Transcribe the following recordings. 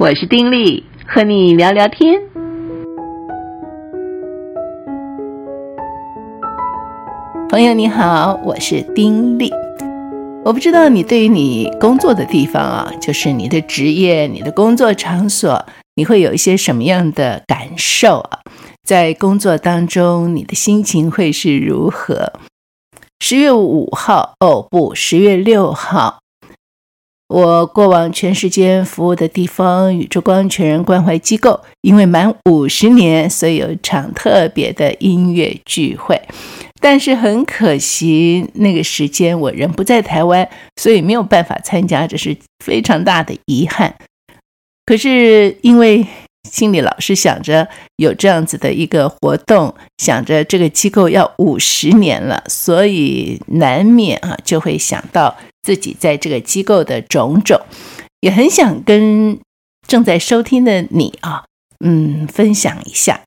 我是丁力，和你聊聊天。朋友你好，我是丁力。我不知道你对于你工作的地方啊，就是你的职业、你的工作场所，你会有一些什么样的感受啊？在工作当中，你的心情会是如何？十月五号，哦不，十月六号。我过往全世界服务的地方宇宙光全人关怀机构，因为满五十年，所以有场特别的音乐聚会。但是很可惜，那个时间我人不在台湾，所以没有办法参加，这是非常大的遗憾。可是因为心里老是想着有这样子的一个活动，想着这个机构要五十年了，所以难免啊就会想到自己在这个机构的种种，也很想跟正在收听的你啊，嗯，分享一下。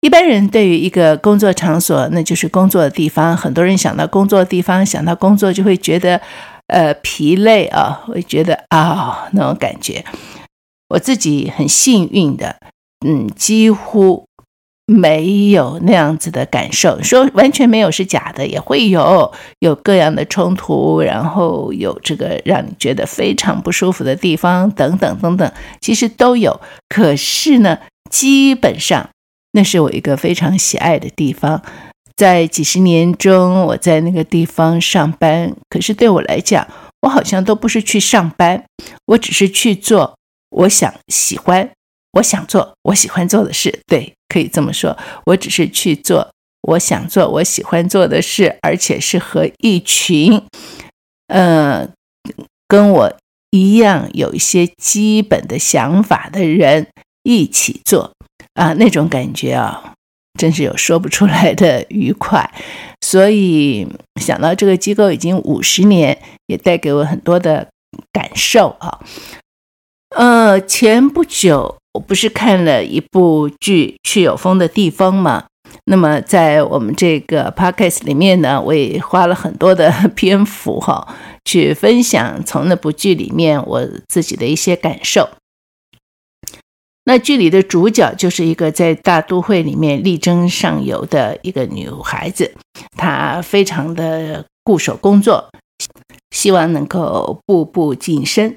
一般人对于一个工作场所，那就是工作的地方，很多人想到工作的地方，想到工作就会觉得呃疲累啊，会觉得啊、那种感觉。我自己很幸运的，嗯，几乎没有那样子的感受。说完全没有是假的，也会有有各样的冲突，然后有这个让你觉得非常不舒服的地方，等等等等，其实都有。可是呢，基本上那是我一个非常喜爱的地方。在几十年中，我在那个地方上班，可是对我来讲，我好像都不是去上班，我只是去做。我想喜欢，我想做我喜欢做的事，对，可以这么说。我只是去做我想做我喜欢做的事，而且是和一群，呃，跟我一样有一些基本的想法的人一起做啊，那种感觉啊，真是有说不出来的愉快。所以想到这个机构已经五十年，也带给我很多的感受啊。呃，前不久我不是看了一部剧《去有风的地方》吗？那么在我们这个 podcast 里面呢，我也花了很多的 篇幅哈，去分享从那部剧里面我自己的一些感受。那剧里的主角就是一个在大都会里面力争上游的一个女孩子，她非常的固守工作，希望能够步步晋升。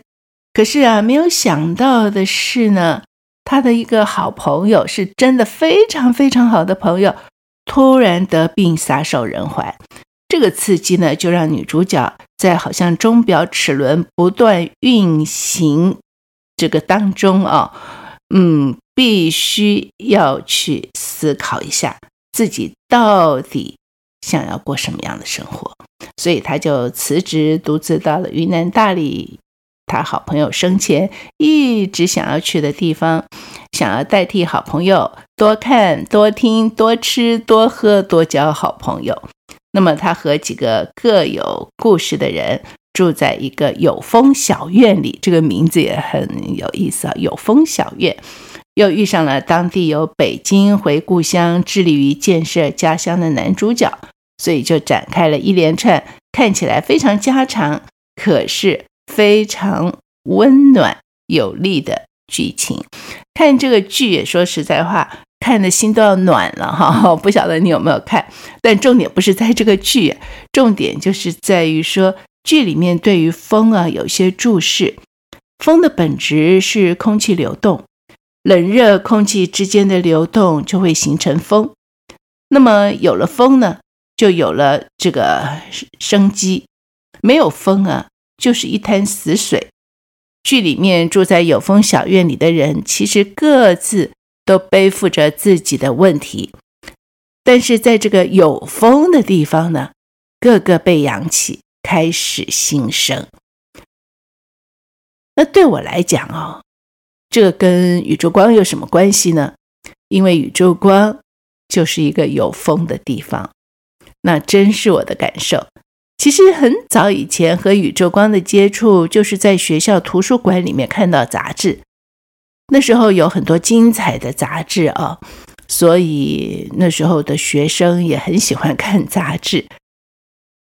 可是啊，没有想到的是呢，他的一个好朋友，是真的非常非常好的朋友，突然得病撒手人寰。这个刺激呢，就让女主角在好像钟表齿轮不断运行这个当中啊，嗯，必须要去思考一下自己到底想要过什么样的生活。所以他就辞职，独自到了云南大理。他好朋友生前一直想要去的地方，想要代替好朋友多看、多听、多吃、多喝、多交好朋友。那么，他和几个各有故事的人住在一个有风小院里，这个名字也很有意思啊！有风小院，又遇上了当地由北京回故乡、致力于建设家乡的男主角，所以就展开了一连串看起来非常家常，可是。非常温暖有力的剧情，看这个剧也说实在话，看的心都要暖了哈。不晓得你有没有看，但重点不是在这个剧，重点就是在于说剧里面对于风啊有些注释。风的本质是空气流动，冷热空气之间的流动就会形成风。那么有了风呢，就有了这个生机。没有风啊。就是一滩死水。剧里面住在有风小院里的人，其实各自都背负着自己的问题，但是在这个有风的地方呢，个个被扬起，开始新生。那对我来讲哦，这跟宇宙光有什么关系呢？因为宇宙光就是一个有风的地方，那真是我的感受。其实很早以前和宇宙光的接触，就是在学校图书馆里面看到杂志。那时候有很多精彩的杂志啊，所以那时候的学生也很喜欢看杂志。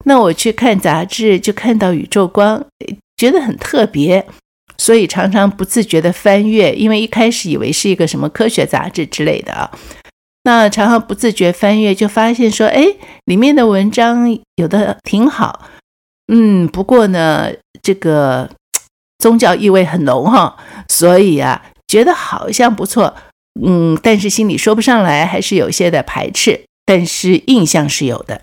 那我去看杂志，就看到宇宙光，觉得很特别。所以常常不自觉地翻阅，因为一开始以为是一个什么科学杂志之类的啊。那常常不自觉翻阅，就发现说，哎，里面的文章有的挺好，嗯，不过呢，这个宗教意味很浓哈，所以啊，觉得好像不错，嗯，但是心里说不上来，还是有些的排斥，但是印象是有的。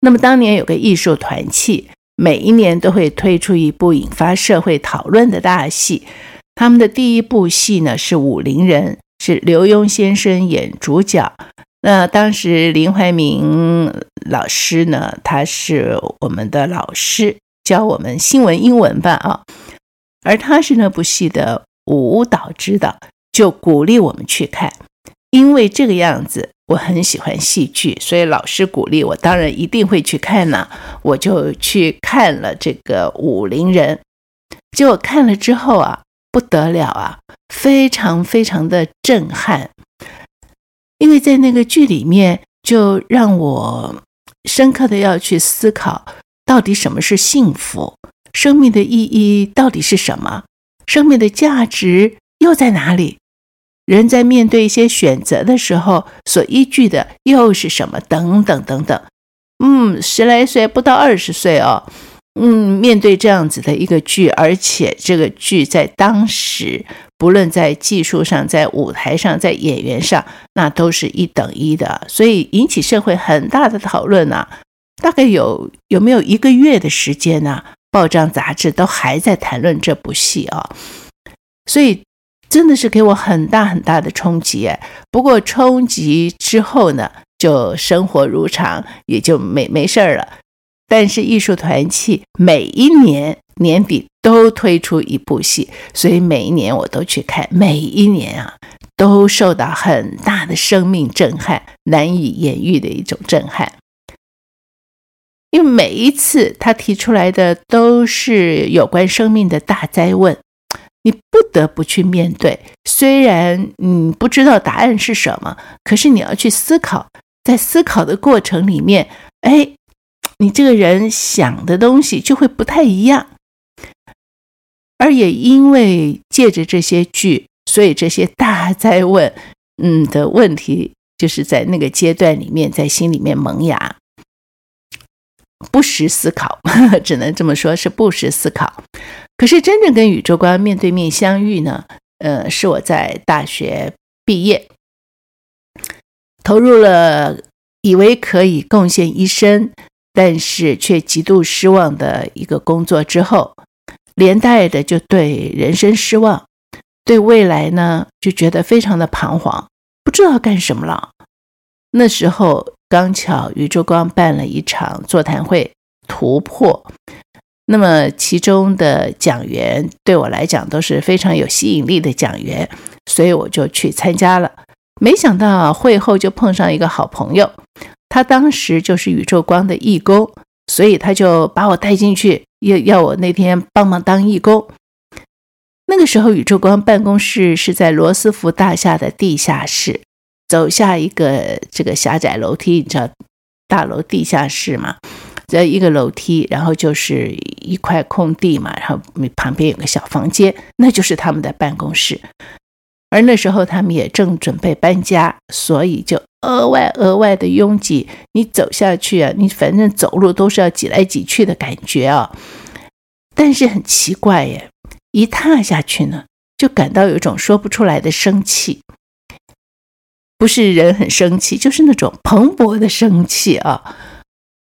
那么当年有个艺术团契，每一年都会推出一部引发社会讨论的大戏，他们的第一部戏呢是《武陵人》。是刘墉先生演主角，那当时林怀民老师呢，他是我们的老师，教我们新闻英文吧啊，而他是那部戏的舞蹈指导，就鼓励我们去看，因为这个样子我很喜欢戏剧，所以老师鼓励我，当然一定会去看呢，我就去看了这个《武陵人》，结果看了之后啊。不得了啊，非常非常的震撼，因为在那个剧里面，就让我深刻的要去思考，到底什么是幸福，生命的意义到底是什么，生命的价值又在哪里？人在面对一些选择的时候，所依据的又是什么？等等等等。嗯，十来岁不到二十岁哦。嗯，面对这样子的一个剧，而且这个剧在当时，不论在技术上、在舞台上、在演员上，那都是一等一的，所以引起社会很大的讨论啊。大概有有没有一个月的时间呢？报章杂志都还在谈论这部戏啊，所以真的是给我很大很大的冲击。不过冲击之后呢，就生活如常，也就没没事儿了。但是艺术团契每一年年底都推出一部戏，所以每一年我都去看，每一年啊都受到很大的生命震撼，难以言喻的一种震撼。因为每一次他提出来的都是有关生命的大哉问，你不得不去面对。虽然你不知道答案是什么，可是你要去思考，在思考的过程里面，哎。你这个人想的东西就会不太一样，而也因为借着这些剧，所以这些大灾问，嗯的问题，就是在那个阶段里面，在心里面萌芽，不时思考，只能这么说，是不时思考。可是真正跟宇宙观面对面相遇呢？呃，是我在大学毕业，投入了以为可以贡献一生。但是却极度失望的一个工作之后，连带的就对人生失望，对未来呢就觉得非常的彷徨，不知道干什么了。那时候刚巧宇宙光办了一场座谈会，突破。那么其中的讲员对我来讲都是非常有吸引力的讲员，所以我就去参加了。没想到会后就碰上一个好朋友。他当时就是宇宙光的义工，所以他就把我带进去，要要我那天帮忙当义工。那个时候，宇宙光办公室是在罗斯福大厦的地下室，走下一个这个狭窄楼梯，你知道大楼地下室嘛？这一个楼梯，然后就是一块空地嘛，然后旁边有个小房间，那就是他们的办公室。而那时候他们也正准备搬家，所以就额外额外的拥挤。你走下去啊，你反正走路都是要挤来挤去的感觉啊。但是很奇怪耶，一踏下去呢，就感到有一种说不出来的生气，不是人很生气，就是那种蓬勃的生气啊。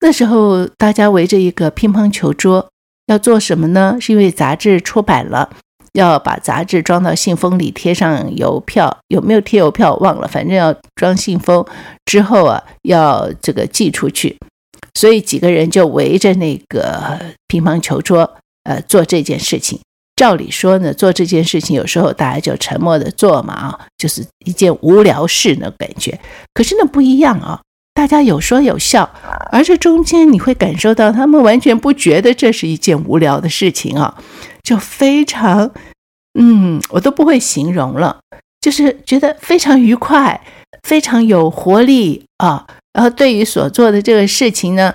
那时候大家围着一个乒乓球桌，要做什么呢？是因为杂志出版了。要把杂志装到信封里，贴上邮票，有没有贴邮票忘了，反正要装信封之后啊，要这个寄出去。所以几个人就围着那个乒乓球桌，呃，做这件事情。照理说呢，做这件事情有时候大家就沉默的做嘛，啊，就是一件无聊事那感觉。可是那不一样啊，大家有说有笑，而这中间你会感受到他们完全不觉得这是一件无聊的事情啊。就非常，嗯，我都不会形容了，就是觉得非常愉快，非常有活力啊。然后对于所做的这个事情呢，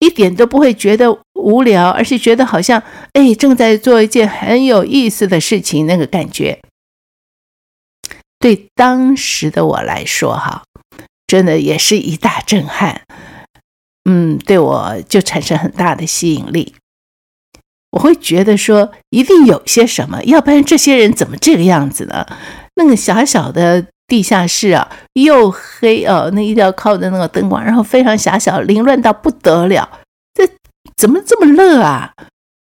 一点都不会觉得无聊，而是觉得好像哎正在做一件很有意思的事情，那个感觉，对当时的我来说，哈，真的也是一大震撼。嗯，对我就产生很大的吸引力。我会觉得说，一定有些什么，要不然这些人怎么这个样子呢？那个小小的地下室啊，又黑哦，那一定要靠着那个灯光，然后非常狭小，凌乱到不得了。这怎么这么热啊？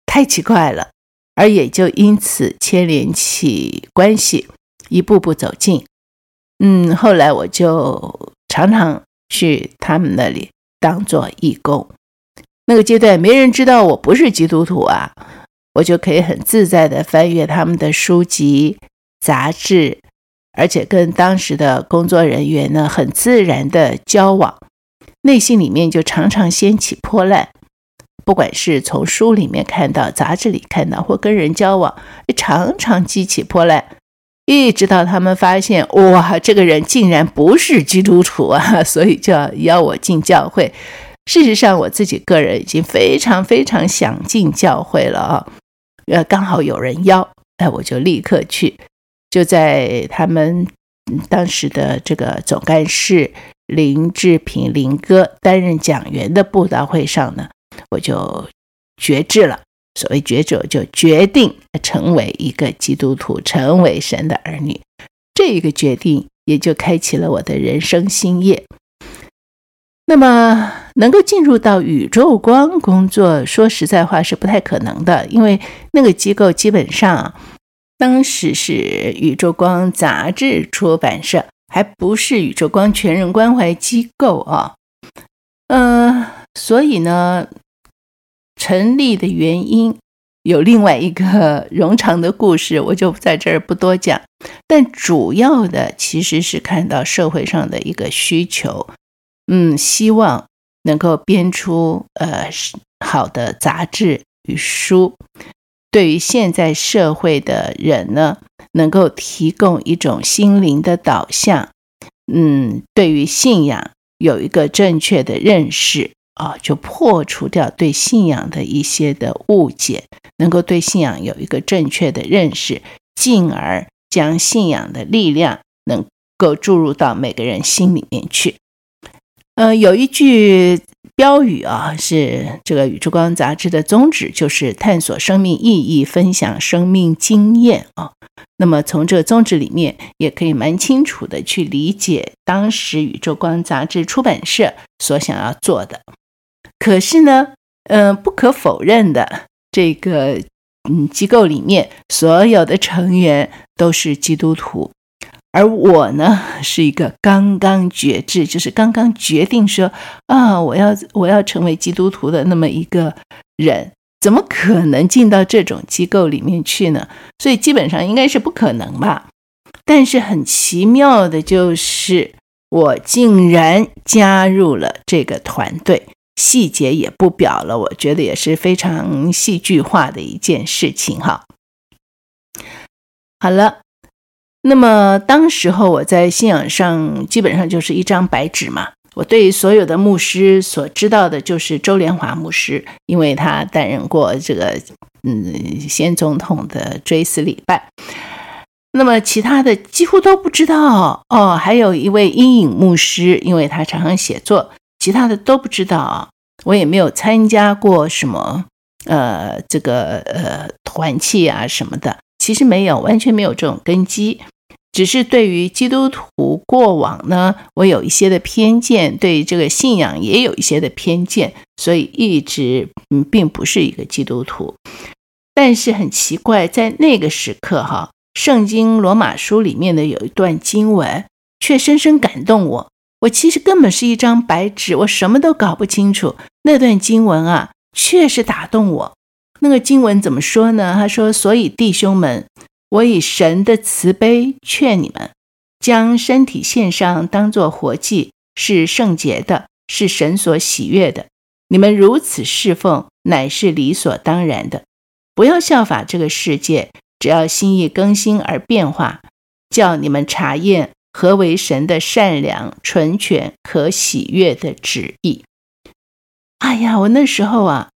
太奇怪了。而也就因此牵连起关系，一步步走近。嗯，后来我就常常去他们那里当做义工。那个阶段没人知道我不是基督徒啊，我就可以很自在地翻阅他们的书籍、杂志，而且跟当时的工作人员呢很自然的交往，内心里面就常常掀起波澜。不管是从书里面看到、杂志里看到，或跟人交往，常常激起波澜，一直到他们发现哇，这个人竟然不是基督徒啊，所以就要邀我进教会。事实上，我自己个人已经非常非常想进教会了啊！呃，刚好有人邀，哎，我就立刻去。就在他们当时的这个总干事林志平林哥担任讲员的布道会上呢，我就决志了。所谓决志，就决定成为一个基督徒，成为神的儿女。这一个决定也就开启了我的人生新页。那么，能够进入到宇宙光工作，说实在话是不太可能的，因为那个机构基本上当时是宇宙光杂志出版社，还不是宇宙光全人关怀机构啊。嗯、所以呢，成立的原因有另外一个冗长的故事，我就在这儿不多讲。但主要的其实是看到社会上的一个需求。嗯，希望能够编出呃好的杂志与书，对于现在社会的人呢，能够提供一种心灵的导向。嗯，对于信仰有一个正确的认识啊，就破除掉对信仰的一些的误解，能够对信仰有一个正确的认识，进而将信仰的力量能够注入到每个人心里面去。呃，有一句标语啊，是这个《宇宙光》杂志的宗旨，就是探索生命意义，分享生命经验啊。那么从这个宗旨里面，也可以蛮清楚的去理解当时《宇宙光》杂志出版社所想要做的。可是呢，嗯、不可否认的，这个嗯机构里面所有的成员都是基督徒。而我呢，是一个刚刚决志，就是刚刚决定说啊，我要我要成为基督徒的那么一个人，怎么可能进到这种机构里面去呢？所以基本上应该是不可能吧。但是很奇妙的就是，我竟然加入了这个团队，细节也不表了，我觉得也是非常戏剧化的一件事情哈。好了。那么当时候我在信仰上基本上就是一张白纸嘛。我对所有的牧师所知道的就是周连华牧师，因为他担任过这个嗯先总统的追思礼拜。那么其他的几乎都不知道哦。还有一位阴影牧师，因为他常常写作，其他的都不知道。我也没有参加过什么呃这个呃团契啊什么的。其实没有，完全没有这种根基，只是对于基督徒过往呢，我有一些的偏见，对这个信仰也有一些的偏见，所以一直嗯并不是一个基督徒。但是很奇怪，在那个时刻哈，圣经罗马书里面的有一段经文，却深深感动我。我其实根本是一张白纸，我什么都搞不清楚。那段经文啊，确实打动我。那个经文怎么说呢？他说：“所以弟兄们，我以神的慈悲劝你们，将身体献上，当作活祭，是圣洁的，是神所喜悦的。你们如此侍奉，乃是理所当然的。不要效法这个世界，只要心意更新而变化，叫你们查验何为神的善良、纯全、可喜悦的旨意。”哎呀，我那时候啊。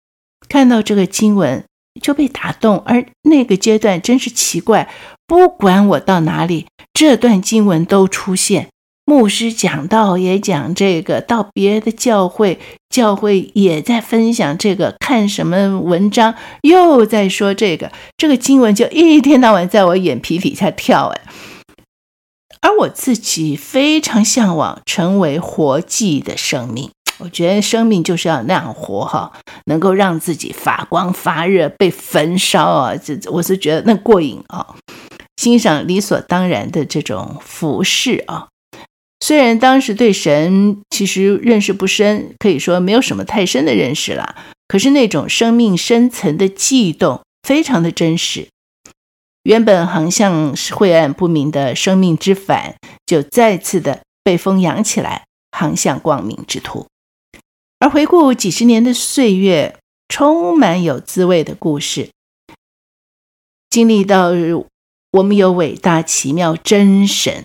看到这个经文就被打动，而那个阶段真是奇怪，不管我到哪里，这段经文都出现。牧师讲道也讲这个，到别的教会，教会也在分享这个，看什么文章又在说这个，这个经文就一天到晚在我眼皮底下跳哎。而我自己非常向往成为活祭的生命，我觉得生命就是要那样活哈，能够让自己发光发热，被焚烧啊，这我是觉得那过瘾啊，欣赏理所当然的这种服饰啊。虽然当时对神其实认识不深，可以说没有什么太深的认识了，可是那种生命深层的悸动非常的真实。原本航向晦暗不明的生命之帆，就再次的被风扬起来，航向光明之途。而回顾几十年的岁月，充满有滋味的故事，经历到我们有伟大奇妙真神。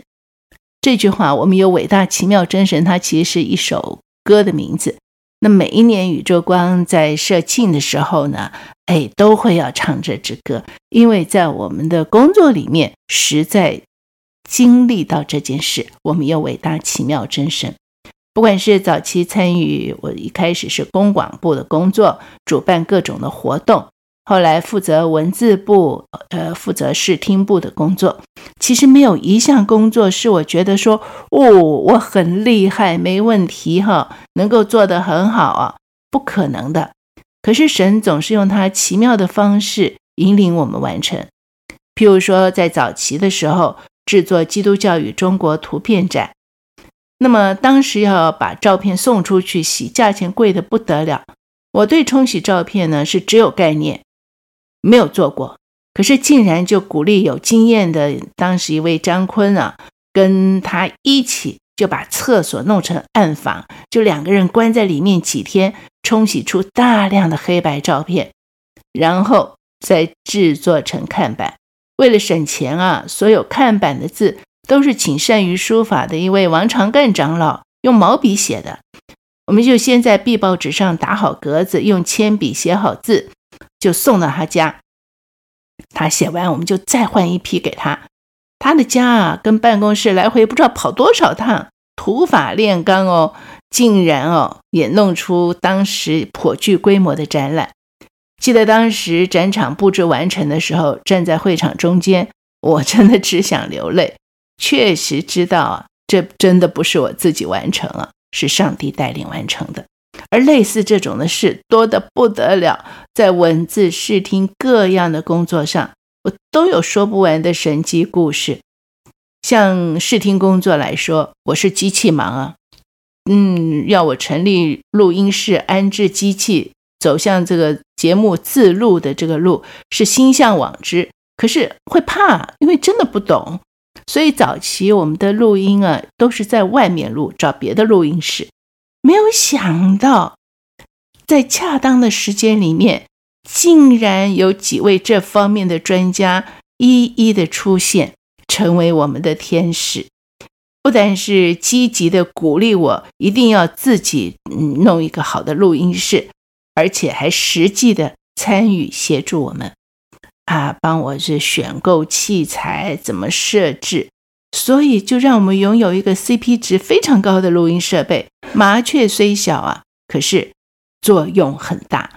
这句话，我们有伟大奇妙真神，它其实是一首歌的名字。那每一年宇宙光在社庆的时候呢，哎，都会要唱这支歌，因为在我们的工作里面，实在经历到这件事。我们有伟大奇妙真神，不管是早期参与，我一开始是公广部的工作，主办各种的活动。后来负责文字部，呃，负责视听部的工作。其实没有一项工作是我觉得说，哦，我很厉害，没问题哈，能够做得很好啊，不可能的。可是神总是用他奇妙的方式引领我们完成。譬如说，在早期的时候制作《基督教与中国图片展》，那么当时要把照片送出去洗，价钱贵得不得了。我对冲洗照片呢是只有概念。没有做过，可是竟然就鼓励有经验的当时一位张坤啊，跟他一起就把厕所弄成暗房，就两个人关在里面几天，冲洗出大量的黑白照片，然后再制作成看板。为了省钱啊，所有看板的字都是请善于书法的一位王长干长老用毛笔写的，我们就先在壁报纸上打好格子，用铅笔写好字。就送到他家，他写完，我们就再换一批给他。他的家啊，跟办公室来回不知道跑多少趟，土法炼钢哦，竟然哦也弄出当时颇具规模的展览。记得当时展场布置完成的时候，站在会场中间，我真的只想流泪。确实知道啊，这真的不是我自己完成了，是上帝带领完成的。而类似这种的事多得不得了，在文字、视听各样的工作上，我都有说不完的神迹故事。像视听工作来说，我是机器盲啊，嗯，要我成立录音室、安置机器、走向这个节目自录的这个路，是心向往之。可是会怕，因为真的不懂，所以早期我们的录音啊，都是在外面录，找别的录音室。没有想到，在恰当的时间里面，竟然有几位这方面的专家一一的出现，成为我们的天使。不但是积极的鼓励我一定要自己嗯弄一个好的录音室，而且还实际的参与协助我们啊，帮我是选购器材，怎么设置。所以，就让我们拥有一个 CP 值非常高的录音设备。麻雀虽小啊，可是作用很大。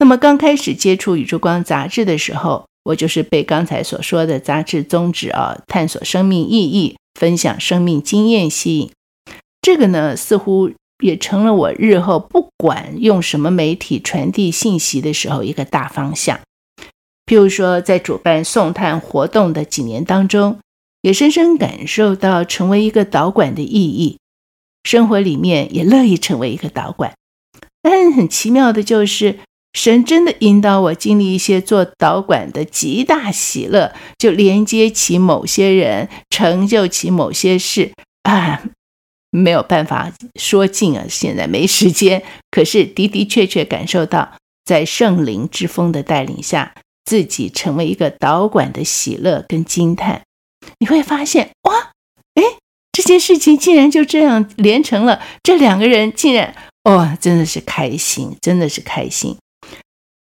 那么，刚开始接触《宇宙光》杂志的时候，我就是被刚才所说的杂志宗旨啊，探索生命意义、分享生命经验吸引。这个呢，似乎也成了我日后不管用什么媒体传递信息的时候一个大方向。譬如说，在主办送炭活动的几年当中。也深深感受到成为一个导管的意义，生活里面也乐意成为一个导管。但很奇妙的就是，神真的引导我经历一些做导管的极大喜乐，就连接起某些人，成就起某些事啊，没有办法说尽啊，现在没时间。可是的的确确感受到，在圣灵之风的带领下，自己成为一个导管的喜乐跟惊叹。你会发现，哇，哎，这件事情竟然就这样连成了。这两个人竟然，哦，真的是开心，真的是开心。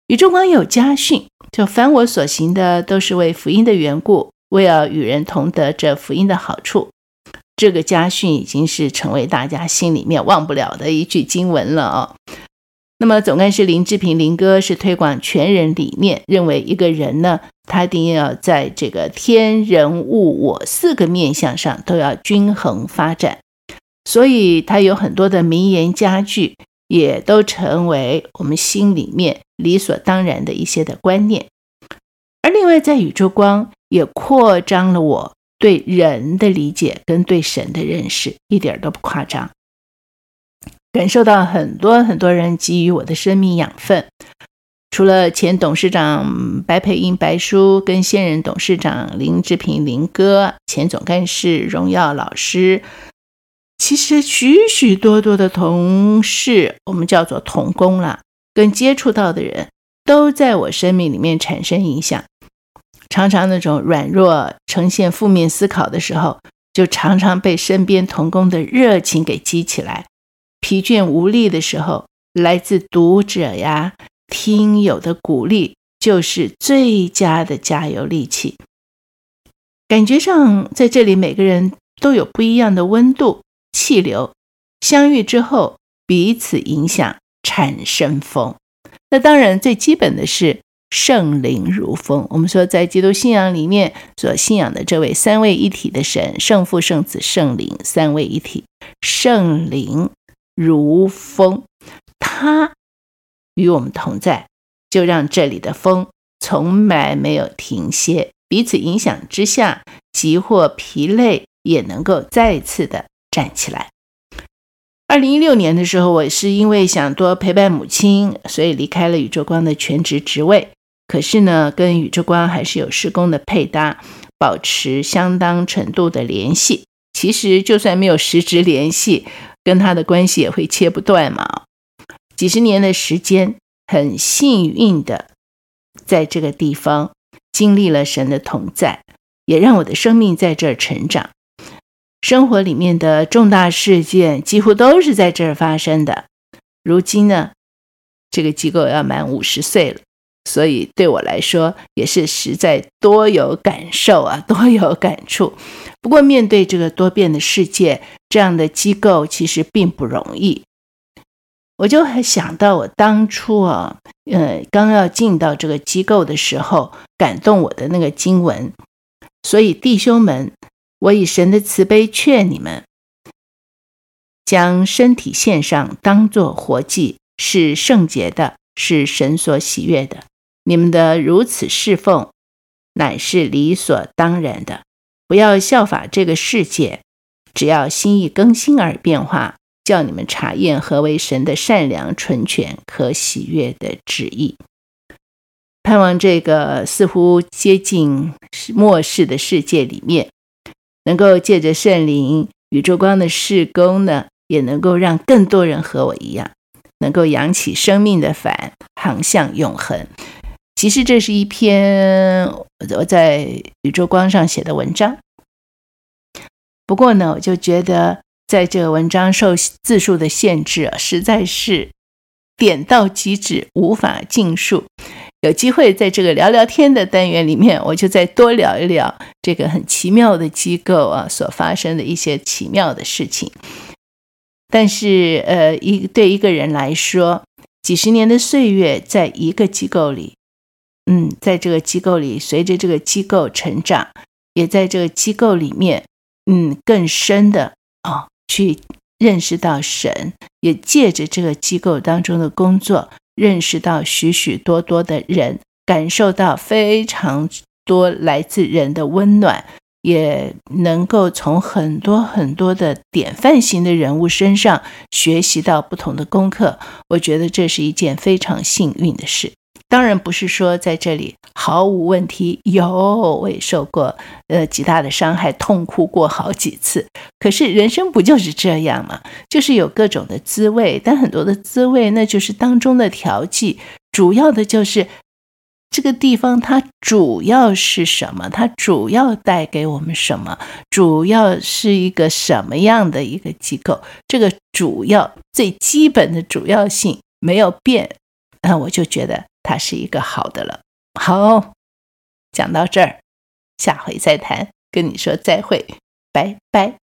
宇宙光有家训，就凡我所行的，都是为福音的缘故，为要与人同得这福音的好处。这个家训已经是成为大家心里面忘不了的一句经文了哦。那么总干事林志平林哥是推广全人理念，认为一个人呢，他一定要在这个天人物我四个面相上都要均衡发展，所以他有很多的名言佳句，也都成为我们心里面理所当然的一些的观念。而另外在宇宙光也扩张了我对人的理解跟对神的认识，一点都不夸张。感受到很多很多人给予我的生命养分，除了前董事长白培英白叔跟现任董事长林志平林哥，前总干事荣耀老师，其实许许多多的同事，我们叫做同工啦，跟接触到的人都在我生命里面产生影响。常常那种软弱、呈现负面思考的时候，就常常被身边同工的热情给激起来。疲倦无力的时候，来自读者呀、听友的鼓励，就是最佳的加油利器。感觉上，在这里每个人都有不一样的温度、气流，相遇之后彼此影响，产生风。那当然，最基本的是圣灵如风。我们说，在基督信仰里面所信仰的这位三位一体的神，圣父、圣子、圣灵，三位一体，圣灵。如风，他与我们同在，就让这里的风从来没有停歇。彼此影响之下，即或疲累，也能够再次的站起来。二零一六年的时候，我是因为想多陪伴母亲，所以离开了宇宙光的全职职位。可是呢，跟宇宙光还是有施工的配搭，保持相当程度的联系。其实就算没有实质联系，跟他的关系也会切不断嘛。几十年的时间，很幸运的在这个地方经历了神的同在，也让我的生命在这儿成长。生活里面的重大事件几乎都是在这儿发生的。如今呢，这个机构要满五十岁了。所以对我来说也是实在多有感受啊，多有感触。不过面对这个多变的世界，这样的机构其实并不容易。我就还想到我当初啊，呃，刚要进到这个机构的时候，感动我的那个经文。所以弟兄们，我以神的慈悲劝你们，将身体献上，当作活祭，是圣洁的，是神所喜悦的。你们的如此侍奉，乃是理所当然的。不要效法这个世界，只要心意更新而变化，叫你们查验何为神的善良、纯全、可喜悦的旨意。盼望这个似乎接近末世的世界里面，能够借着圣灵、宇宙光的事工呢，也能够让更多人和我一样，能够扬起生命的帆，航向永恒。其实这是一篇我在宇宙光上写的文章，不过呢，我就觉得在这个文章受字数的限制啊，实在是点到即止，无法尽述。有机会在这个聊聊天的单元里面，我就再多聊一聊这个很奇妙的机构啊所发生的一些奇妙的事情。但是，呃，一对一个人来说，几十年的岁月，在一个机构里。嗯，在这个机构里，随着这个机构成长，也在这个机构里面，嗯，更深的啊、哦，去认识到神，也借着这个机构当中的工作，认识到许许多多的人，感受到非常多来自人的温暖，也能够从很多很多的典范型的人物身上学习到不同的功课。我觉得这是一件非常幸运的事。当然不是说在这里毫无问题，有，我也受过呃极大的伤害，痛哭过好几次。可是人生不就是这样吗？就是有各种的滋味，但很多的滋味那就是当中的调剂。主要的就是这个地方它主要是什么？它主要带给我们什么？主要是一个什么样的一个机构？这个主要最基本的主要性没有变，那我就觉得。他是一个好的了。好，讲到这儿，下回再谈。跟你说再会，拜拜。